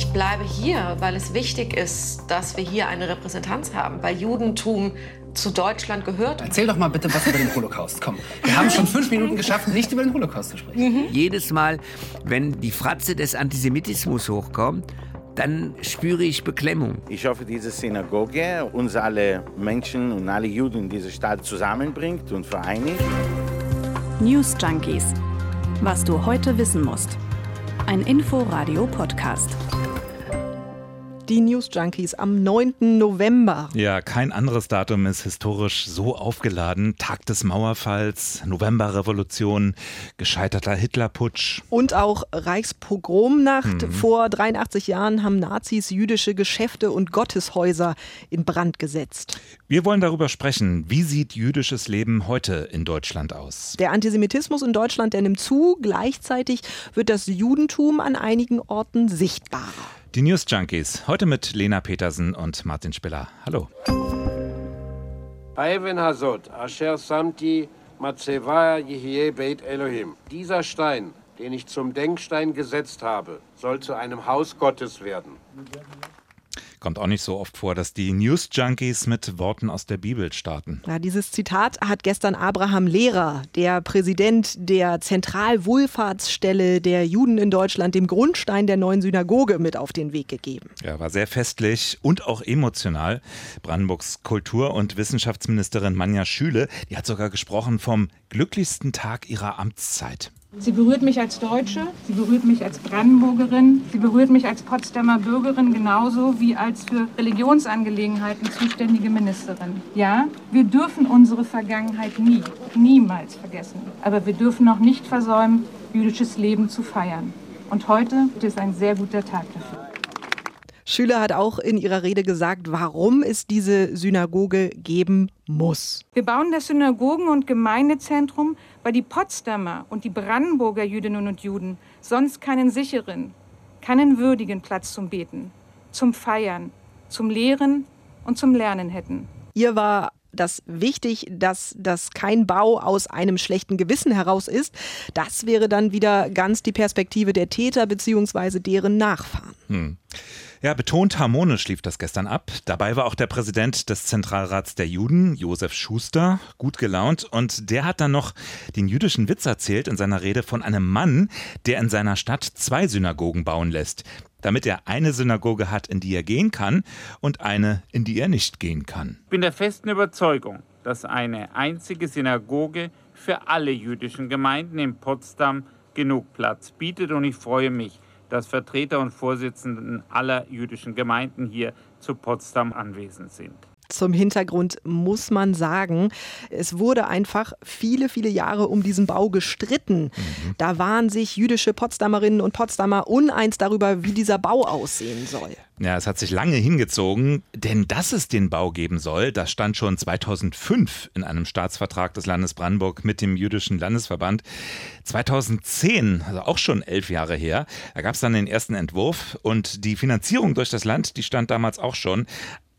Ich bleibe hier, weil es wichtig ist, dass wir hier eine Repräsentanz haben, weil Judentum zu Deutschland gehört. Erzähl doch mal bitte was über den Holocaust. Komm, wir haben schon fünf Minuten geschafft, nicht über den Holocaust zu sprechen. Mhm. Jedes Mal, wenn die Fratze des Antisemitismus hochkommt, dann spüre ich Beklemmung. Ich hoffe, diese Synagoge uns alle Menschen und alle Juden in dieser Stadt zusammenbringt und vereinigt. News Junkies. Was du heute wissen musst. Ein Info-Radio-Podcast die News Junkies am 9. November. Ja, kein anderes Datum ist historisch so aufgeladen. Tag des Mauerfalls, Novemberrevolution, gescheiterter Hitlerputsch. Und auch Reichspogromnacht. Mhm. Vor 83 Jahren haben Nazis jüdische Geschäfte und Gotteshäuser in Brand gesetzt. Wir wollen darüber sprechen. Wie sieht jüdisches Leben heute in Deutschland aus? Der Antisemitismus in Deutschland, der nimmt zu. Gleichzeitig wird das Judentum an einigen Orten sichtbarer. Die News Junkies, heute mit Lena Petersen und Martin Spiller. Hallo. Dieser Stein, den ich zum Denkstein gesetzt habe, soll zu einem Haus Gottes werden. Kommt auch nicht so oft vor, dass die News Junkies mit Worten aus der Bibel starten. Ja, dieses Zitat hat gestern Abraham Lehrer, der Präsident der Zentralwohlfahrtsstelle der Juden in Deutschland, dem Grundstein der neuen Synagoge, mit auf den Weg gegeben. Ja, war sehr festlich und auch emotional. Brandenburgs Kultur- und Wissenschaftsministerin Manja Schüle, die hat sogar gesprochen vom glücklichsten Tag ihrer Amtszeit. Sie berührt mich als Deutsche, sie berührt mich als Brandenburgerin, sie berührt mich als Potsdamer Bürgerin genauso wie als für Religionsangelegenheiten zuständige Ministerin. Ja, wir dürfen unsere Vergangenheit nie, niemals vergessen. Aber wir dürfen auch nicht versäumen, jüdisches Leben zu feiern. Und heute ist ein sehr guter Tag dafür. Schüler hat auch in ihrer Rede gesagt, warum es diese Synagoge geben muss. Wir bauen das Synagogen- und Gemeindezentrum, weil die Potsdamer und die Brandenburger Jüdinnen und Juden sonst keinen sicheren, keinen würdigen Platz zum Beten, zum Feiern, zum Lehren und zum Lernen hätten. Ihr war das wichtig, dass das kein Bau aus einem schlechten Gewissen heraus ist. Das wäre dann wieder ganz die Perspektive der Täter bzw. deren Nachfahren. Hm. Ja, betont harmonisch lief das gestern ab. Dabei war auch der Präsident des Zentralrats der Juden, Josef Schuster, gut gelaunt. Und der hat dann noch den jüdischen Witz erzählt in seiner Rede von einem Mann, der in seiner Stadt zwei Synagogen bauen lässt, damit er eine Synagoge hat, in die er gehen kann und eine, in die er nicht gehen kann. Ich bin der festen Überzeugung, dass eine einzige Synagoge für alle jüdischen Gemeinden in Potsdam genug Platz bietet und ich freue mich, dass Vertreter und Vorsitzenden aller jüdischen Gemeinden hier zu Potsdam anwesend sind. Zum Hintergrund muss man sagen, es wurde einfach viele, viele Jahre um diesen Bau gestritten. Mhm. Da waren sich jüdische Potsdamerinnen und Potsdamer uneins darüber, wie dieser Bau aussehen soll. Ja, es hat sich lange hingezogen, denn dass es den Bau geben soll, das stand schon 2005 in einem Staatsvertrag des Landes Brandenburg mit dem jüdischen Landesverband. 2010, also auch schon elf Jahre her, da gab es dann den ersten Entwurf und die Finanzierung durch das Land, die stand damals auch schon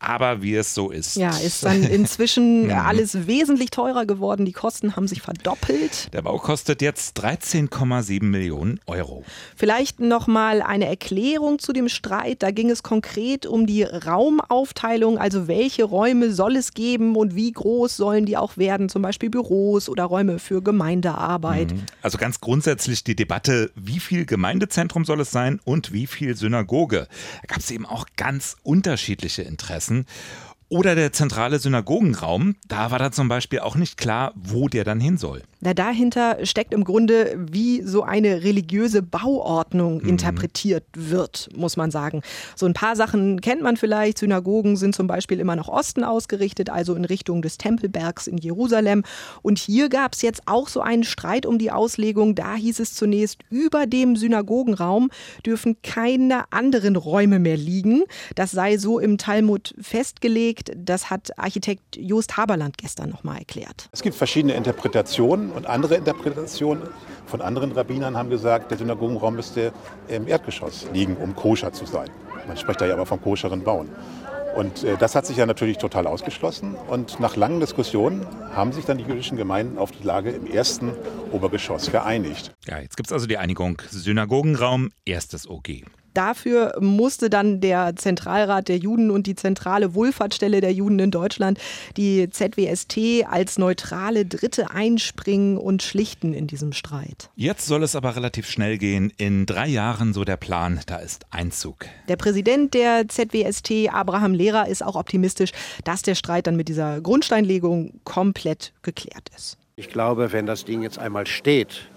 aber wie es so ist. Ja, ist dann inzwischen alles wesentlich teurer geworden. Die Kosten haben sich verdoppelt. Der Bau kostet jetzt 13,7 Millionen Euro. Vielleicht noch mal eine Erklärung zu dem Streit. Da ging es konkret um die Raumaufteilung, also welche Räume soll es geben und wie groß sollen die auch werden, zum Beispiel Büros oder Räume für Gemeindearbeit. Mhm. Also ganz grundsätzlich die Debatte, wie viel Gemeindezentrum soll es sein und wie viel Synagoge. Da gab es eben auch ganz unterschiedliche Interessen lassen. Oder der zentrale Synagogenraum, da war da zum Beispiel auch nicht klar, wo der dann hin soll. Na, dahinter steckt im Grunde, wie so eine religiöse Bauordnung mhm. interpretiert wird, muss man sagen. So ein paar Sachen kennt man vielleicht. Synagogen sind zum Beispiel immer nach Osten ausgerichtet, also in Richtung des Tempelbergs in Jerusalem. Und hier gab es jetzt auch so einen Streit um die Auslegung. Da hieß es zunächst, über dem Synagogenraum dürfen keine anderen Räume mehr liegen. Das sei so im Talmud festgelegt liegt. Das hat Architekt Jost Haberland gestern nochmal erklärt. Es gibt verschiedene Interpretationen und andere Interpretationen von anderen Rabbinern haben gesagt, der Synagogenraum müsste im Erdgeschoss liegen, um koscher zu sein. Man spricht da ja aber vom koscheren Bauen. Und äh, das hat sich ja natürlich total ausgeschlossen. Und nach langen Diskussionen haben sich dann die jüdischen Gemeinden auf die Lage im ersten Obergeschoss geeinigt. Ja, jetzt gibt es also die Einigung Synagogenraum, erstes OG. Dafür musste dann der Zentralrat der Juden und die zentrale Wohlfahrtsstelle der Juden in Deutschland, die ZWST, als neutrale Dritte einspringen und schlichten in diesem Streit. Jetzt soll es aber relativ schnell gehen. In drei Jahren, so der Plan, da ist Einzug. Der Präsident der ZWST, Abraham Lehrer, ist auch optimistisch, dass der Streit dann mit dieser Grundsteinlegung komplett geklärt ist. Ich glaube, wenn das Ding jetzt einmal steht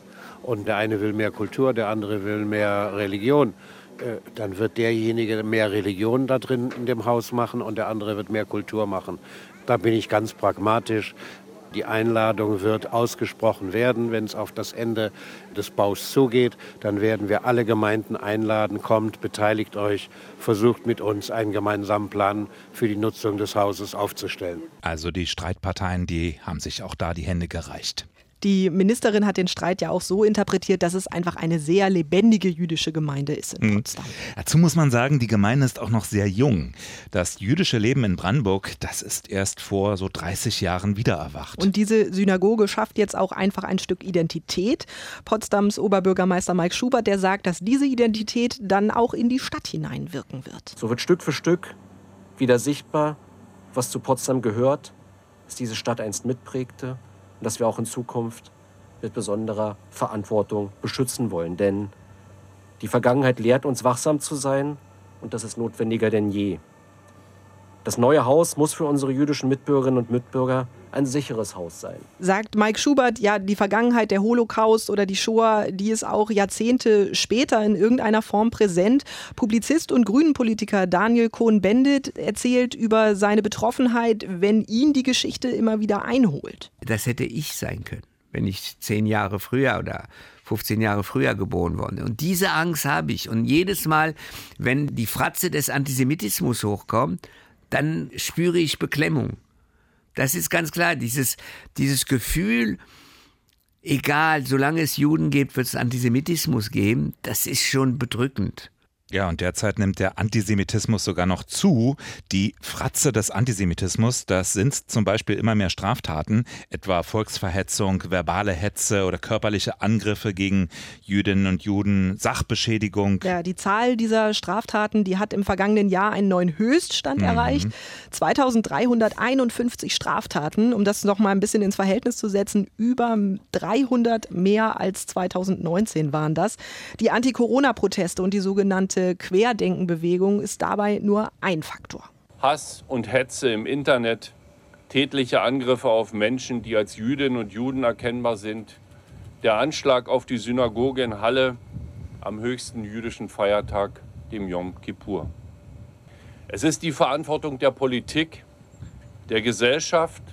und der eine will mehr Kultur, der andere will mehr Religion, dann wird derjenige mehr Religion da drin in dem Haus machen und der andere wird mehr Kultur machen. Da bin ich ganz pragmatisch. Die Einladung wird ausgesprochen werden, wenn es auf das Ende des Baus zugeht. Dann werden wir alle Gemeinden einladen. Kommt, beteiligt euch, versucht mit uns einen gemeinsamen Plan für die Nutzung des Hauses aufzustellen. Also die Streitparteien, die haben sich auch da die Hände gereicht. Die Ministerin hat den Streit ja auch so interpretiert, dass es einfach eine sehr lebendige jüdische Gemeinde ist in Mhm. Potsdam. Dazu muss man sagen, die Gemeinde ist auch noch sehr jung. Das jüdische Leben in Brandenburg, das ist erst vor so 30 Jahren wiedererwacht. Und diese Synagoge schafft jetzt auch einfach ein Stück Identität. Potsdams Oberbürgermeister Mike Schubert, der sagt, dass diese Identität dann auch in die Stadt hineinwirken wird. So wird Stück für Stück wieder sichtbar, was zu Potsdam gehört, was diese Stadt einst mitprägte und das wir auch in Zukunft mit besonderer Verantwortung beschützen wollen. Denn die Vergangenheit lehrt uns, wachsam zu sein und das ist notwendiger denn je. Das neue Haus muss für unsere jüdischen Mitbürgerinnen und Mitbürger ein sicheres Haus sein. Sagt Mike Schubert, ja, die Vergangenheit, der Holocaust oder die Shoah, die ist auch Jahrzehnte später in irgendeiner Form präsent. Publizist und Grünenpolitiker Daniel Cohn-Bendit erzählt über seine Betroffenheit, wenn ihn die Geschichte immer wieder einholt. Das hätte ich sein können, wenn ich zehn Jahre früher oder 15 Jahre früher geboren worden. Und diese Angst habe ich. Und jedes Mal, wenn die Fratze des Antisemitismus hochkommt, dann spüre ich Beklemmung. Das ist ganz klar. Dieses, dieses Gefühl, egal, solange es Juden gibt, wird es Antisemitismus geben, das ist schon bedrückend. Ja, und derzeit nimmt der Antisemitismus sogar noch zu. Die Fratze des Antisemitismus, das sind zum Beispiel immer mehr Straftaten, etwa Volksverhetzung, verbale Hetze oder körperliche Angriffe gegen Jüdinnen und Juden, Sachbeschädigung. Ja, die Zahl dieser Straftaten, die hat im vergangenen Jahr einen neuen Höchststand Mhm. erreicht. 2351 Straftaten, um das noch mal ein bisschen ins Verhältnis zu setzen, über 300 mehr als 2019 waren das. Die Anti-Corona-Proteste und die Querdenkenbewegung ist dabei nur ein Faktor. Hass und Hetze im Internet, tätliche Angriffe auf Menschen, die als Jüdinnen und Juden erkennbar sind, der Anschlag auf die Synagoge in Halle am höchsten jüdischen Feiertag, dem Yom Kippur. Es ist die Verantwortung der Politik, der Gesellschaft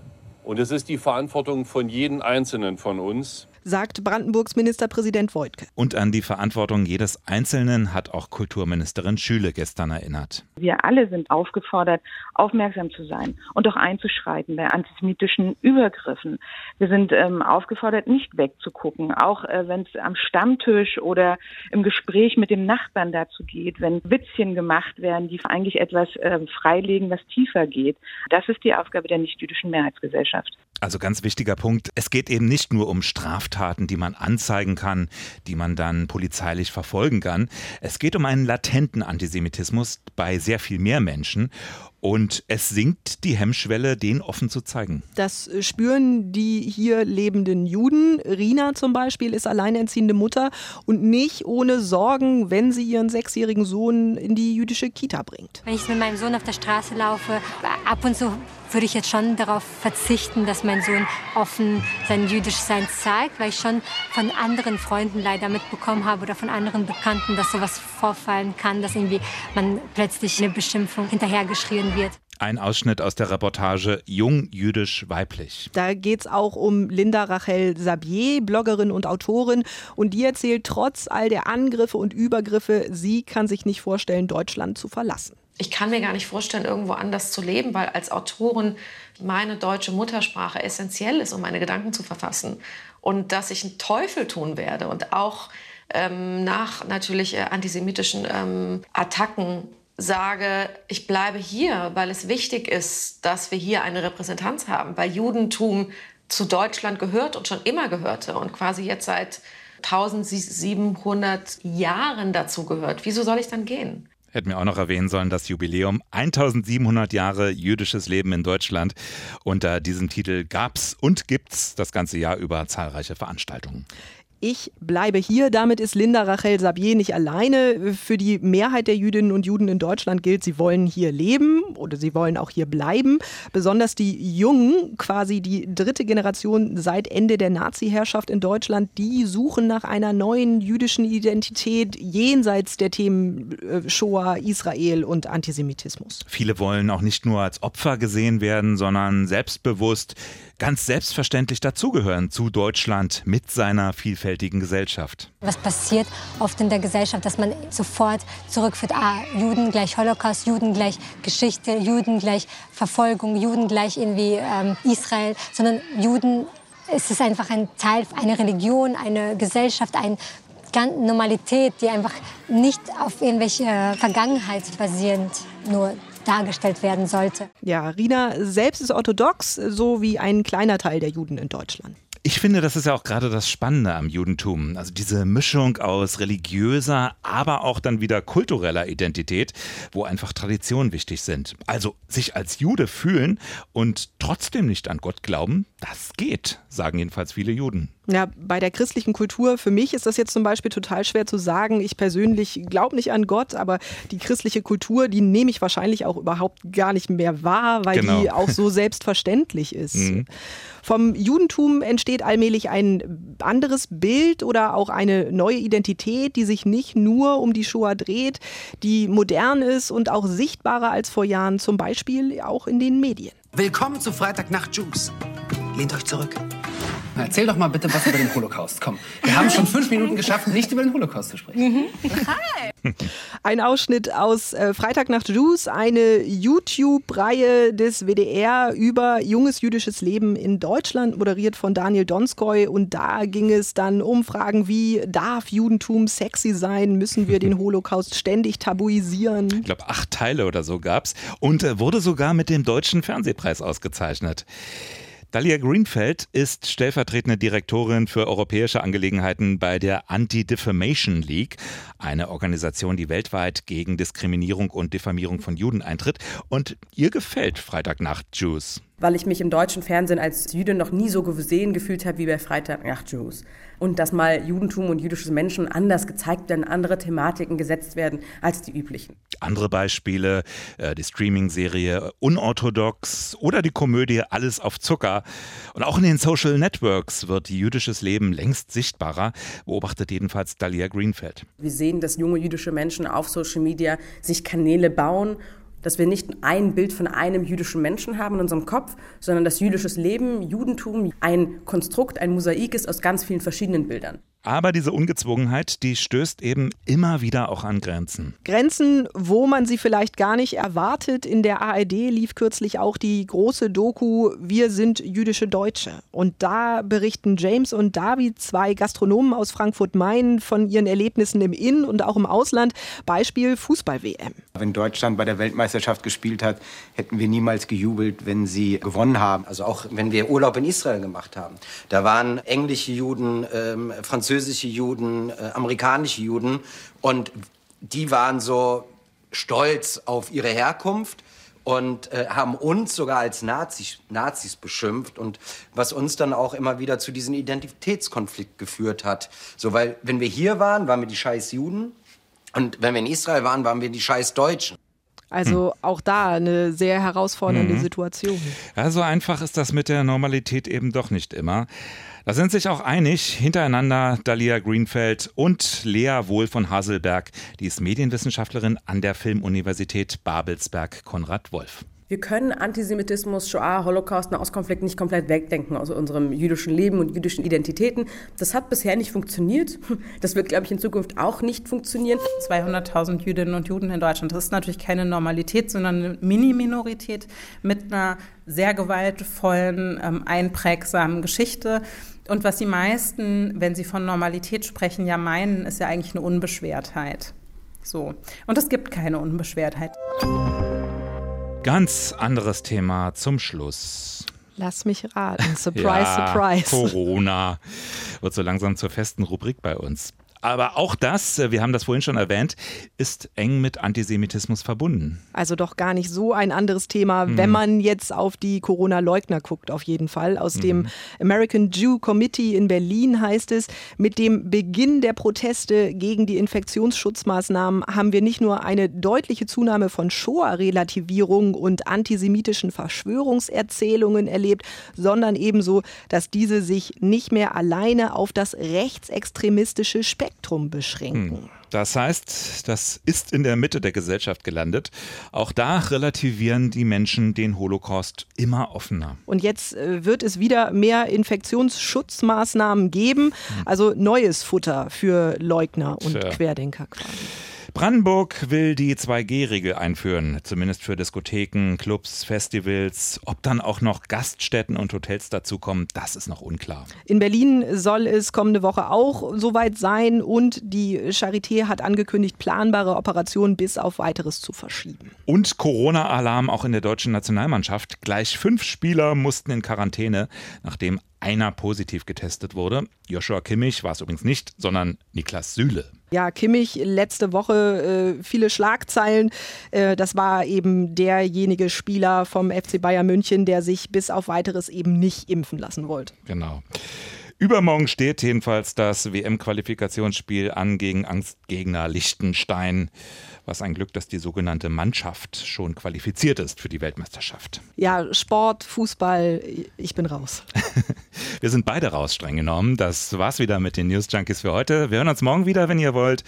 und es ist die Verantwortung von jedem Einzelnen von uns, sagt Brandenburgs Ministerpräsident Wojtke. Und an die Verantwortung jedes Einzelnen hat auch Kulturministerin Schüle gestern erinnert. Wir alle sind aufgefordert, aufmerksam zu sein und auch einzuschreiten bei antisemitischen Übergriffen. Wir sind ähm, aufgefordert, nicht wegzugucken, auch äh, wenn es am Stammtisch oder im Gespräch mit dem Nachbarn dazu geht, wenn Witzchen gemacht werden, die eigentlich etwas äh, freilegen, was tiefer geht. Das ist die Aufgabe der nichtjüdischen Mehrheitsgesellschaft. Also ganz wichtiger Punkt, es geht eben nicht nur um Straftaten, die man anzeigen kann, die man dann polizeilich verfolgen kann. Es geht um einen latenten Antisemitismus bei sehr viel mehr Menschen. Und es sinkt die Hemmschwelle, den offen zu zeigen. Das spüren die hier lebenden Juden. Rina zum Beispiel ist alleinerziehende Mutter und nicht ohne Sorgen, wenn sie ihren sechsjährigen Sohn in die jüdische Kita bringt. Wenn ich mit meinem Sohn auf der Straße laufe, ab und zu würde ich jetzt schon darauf verzichten, dass mein Sohn offen sein Jüdischsein zeigt, weil ich schon von anderen Freunden leider mitbekommen habe oder von anderen Bekannten, dass sowas vorfallen kann, dass irgendwie man plötzlich eine Beschimpfung hinterhergeschrien wird. Ein Ausschnitt aus der Reportage Jung, jüdisch, weiblich. Da geht es auch um Linda Rachel Sabier, Bloggerin und Autorin. Und die erzählt, trotz all der Angriffe und Übergriffe, sie kann sich nicht vorstellen, Deutschland zu verlassen. Ich kann mir gar nicht vorstellen, irgendwo anders zu leben, weil als Autorin meine deutsche Muttersprache essentiell ist, um meine Gedanken zu verfassen. Und dass ich einen Teufel tun werde und auch ähm, nach natürlich äh, antisemitischen ähm, Attacken sage, ich bleibe hier, weil es wichtig ist, dass wir hier eine Repräsentanz haben, weil Judentum zu Deutschland gehört und schon immer gehörte und quasi jetzt seit 1700 Jahren dazu gehört. Wieso soll ich dann gehen? Hätten wir auch noch erwähnen sollen, das Jubiläum 1700 Jahre jüdisches Leben in Deutschland. Unter diesem Titel gab's und gibt's das ganze Jahr über zahlreiche Veranstaltungen. Ich bleibe hier. Damit ist Linda Rachel Sabier nicht alleine. Für die Mehrheit der Jüdinnen und Juden in Deutschland gilt, sie wollen hier leben oder sie wollen auch hier bleiben. Besonders die Jungen, quasi die dritte Generation seit Ende der Nazi-Herrschaft in Deutschland, die suchen nach einer neuen jüdischen Identität jenseits der Themen äh, Shoah, Israel und Antisemitismus. Viele wollen auch nicht nur als Opfer gesehen werden, sondern selbstbewusst ganz selbstverständlich dazugehören zu Deutschland mit seiner vielfältigen Gesellschaft. Was passiert oft in der Gesellschaft, dass man sofort zurückführt, ah, Juden gleich Holocaust, Juden gleich Geschichte, Juden gleich Verfolgung, Juden gleich irgendwie ähm, Israel, sondern Juden, es ist einfach ein Teil, eine Religion, eine Gesellschaft, eine Normalität, die einfach nicht auf irgendwelche Vergangenheit basierend nur dargestellt werden sollte. Ja, Rina selbst ist orthodox, so wie ein kleiner Teil der Juden in Deutschland. Ich finde, das ist ja auch gerade das Spannende am Judentum. Also diese Mischung aus religiöser, aber auch dann wieder kultureller Identität, wo einfach Traditionen wichtig sind. Also sich als Jude fühlen und trotzdem nicht an Gott glauben, das geht, sagen jedenfalls viele Juden. Ja, bei der christlichen Kultur, für mich ist das jetzt zum Beispiel total schwer zu sagen. Ich persönlich glaube nicht an Gott, aber die christliche Kultur, die nehme ich wahrscheinlich auch überhaupt gar nicht mehr wahr, weil genau. die auch so selbstverständlich ist. Mhm. Vom Judentum entsteht allmählich ein anderes Bild oder auch eine neue Identität, die sich nicht nur um die Shoah dreht, die modern ist und auch sichtbarer als vor Jahren, zum Beispiel auch in den Medien. Willkommen zu Freitagnacht Juice. Lehnt euch zurück. Na, erzähl doch mal bitte was über den Holocaust. Komm, wir haben schon fünf Minuten geschafft, nicht über den Holocaust zu sprechen. Hi. Ein Ausschnitt aus äh, Freitagnacht Juice, eine YouTube-Reihe des WDR über junges jüdisches Leben in Deutschland, moderiert von Daniel Donskoy. Und da ging es dann um Fragen wie, darf Judentum sexy sein? Müssen wir den Holocaust ständig tabuisieren? Ich glaube, acht Teile oder so gab es und äh, wurde sogar mit dem Deutschen Fernsehpreis ausgezeichnet. Dalia Greenfeld ist stellvertretende Direktorin für europäische Angelegenheiten bei der Anti-Defamation League, eine Organisation, die weltweit gegen Diskriminierung und Diffamierung von Juden eintritt. Und ihr gefällt Freitagnacht Juice weil ich mich im deutschen Fernsehen als Jüdin noch nie so gesehen gefühlt habe wie bei Freitag nach Jews. Und dass mal Judentum und jüdische Menschen anders gezeigt werden, andere Thematiken gesetzt werden als die üblichen. Andere Beispiele, äh, die Streaming-Serie Unorthodox oder die Komödie Alles auf Zucker. Und auch in den Social Networks wird jüdisches Leben längst sichtbarer, beobachtet jedenfalls Dalia Greenfeld. Wir sehen, dass junge jüdische Menschen auf Social Media sich Kanäle bauen dass wir nicht ein Bild von einem jüdischen Menschen haben in unserem Kopf, sondern dass jüdisches Leben, Judentum ein Konstrukt, ein Mosaik ist aus ganz vielen verschiedenen Bildern. Aber diese Ungezwungenheit, die stößt eben immer wieder auch an Grenzen. Grenzen, wo man sie vielleicht gar nicht erwartet. In der ARD lief kürzlich auch die große Doku Wir sind jüdische Deutsche. Und da berichten James und David, zwei Gastronomen aus Frankfurt-Main, von ihren Erlebnissen im In- und auch im Ausland. Beispiel Fußball-WM. Wenn Deutschland bei der Weltmeisterschaft gespielt hat, hätten wir niemals gejubelt, wenn sie gewonnen haben. Also auch wenn wir Urlaub in Israel gemacht haben. Da waren englische Juden, ähm, französische französische Juden, äh, amerikanische Juden. Und die waren so stolz auf ihre Herkunft und äh, haben uns sogar als Nazis, Nazis beschimpft und was uns dann auch immer wieder zu diesem Identitätskonflikt geführt hat. So, weil wenn wir hier waren, waren wir die scheiß Juden und wenn wir in Israel waren, waren wir die scheiß Deutschen. Also hm. auch da eine sehr herausfordernde mhm. Situation. Ja, so einfach ist das mit der Normalität eben doch nicht immer. Da sind sich auch einig hintereinander Dalia Greenfeld und Lea Wohl von Haselberg, die ist Medienwissenschaftlerin an der Filmuniversität Babelsberg Konrad Wolf. Wir können Antisemitismus, Shoah, Holocaust, Nahostkonflikt nicht komplett wegdenken aus unserem jüdischen Leben und jüdischen Identitäten. Das hat bisher nicht funktioniert. Das wird, glaube ich, in Zukunft auch nicht funktionieren. 200.000 Jüdinnen und Juden in Deutschland. Das ist natürlich keine Normalität, sondern eine Mini-Minorität mit einer sehr gewaltvollen, ähm, einprägsamen Geschichte. Und was die meisten, wenn sie von Normalität sprechen, ja meinen, ist ja eigentlich eine Unbeschwertheit. So. Und es gibt keine Unbeschwertheit. Ganz anderes Thema zum Schluss. Lass mich raten. Surprise, ja, surprise. Corona wird so langsam zur festen Rubrik bei uns. Aber auch das, äh, wir haben das vorhin schon erwähnt, ist eng mit Antisemitismus verbunden. Also doch gar nicht so ein anderes Thema, mhm. wenn man jetzt auf die Corona-Leugner guckt, auf jeden Fall. Aus mhm. dem American Jew Committee in Berlin heißt es, mit dem Beginn der Proteste gegen die Infektionsschutzmaßnahmen haben wir nicht nur eine deutliche Zunahme von Shoah-Relativierung und antisemitischen Verschwörungserzählungen erlebt, sondern ebenso, dass diese sich nicht mehr alleine auf das rechtsextremistische Spektrum Spektrum beschränken. Hm. Das heißt, das ist in der Mitte der Gesellschaft gelandet. Auch da relativieren die Menschen den Holocaust immer offener. Und jetzt äh, wird es wieder mehr Infektionsschutzmaßnahmen geben, hm. also neues Futter für Leugner und Tja. Querdenker quasi. Brandenburg will die 2G-Regel einführen, zumindest für Diskotheken, Clubs, Festivals. Ob dann auch noch Gaststätten und Hotels dazukommen, das ist noch unklar. In Berlin soll es kommende Woche auch soweit sein und die Charité hat angekündigt, planbare Operationen bis auf weiteres zu verschieben. Und Corona-Alarm auch in der deutschen Nationalmannschaft. Gleich fünf Spieler mussten in Quarantäne, nachdem einer positiv getestet wurde. Joshua Kimmich war es übrigens nicht, sondern Niklas Süle. Ja, Kimmich letzte Woche äh, viele Schlagzeilen. Äh, das war eben derjenige Spieler vom FC Bayern München, der sich bis auf weiteres eben nicht impfen lassen wollte. Genau. Übermorgen steht jedenfalls das WM-Qualifikationsspiel an gegen Angstgegner Liechtenstein. Was ein Glück, dass die sogenannte Mannschaft schon qualifiziert ist für die Weltmeisterschaft. Ja, Sport, Fußball, ich bin raus. Wir sind beide raus, streng genommen. Das war's wieder mit den News Junkies für heute. Wir hören uns morgen wieder, wenn ihr wollt.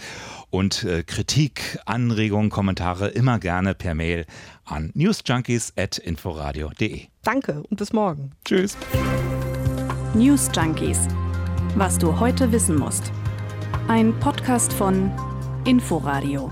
Und äh, Kritik, Anregungen, Kommentare immer gerne per Mail an newsjunkies.inforadio.de. Danke und bis morgen. Tschüss. News Junkies. Was du heute wissen musst. Ein Podcast von Inforadio.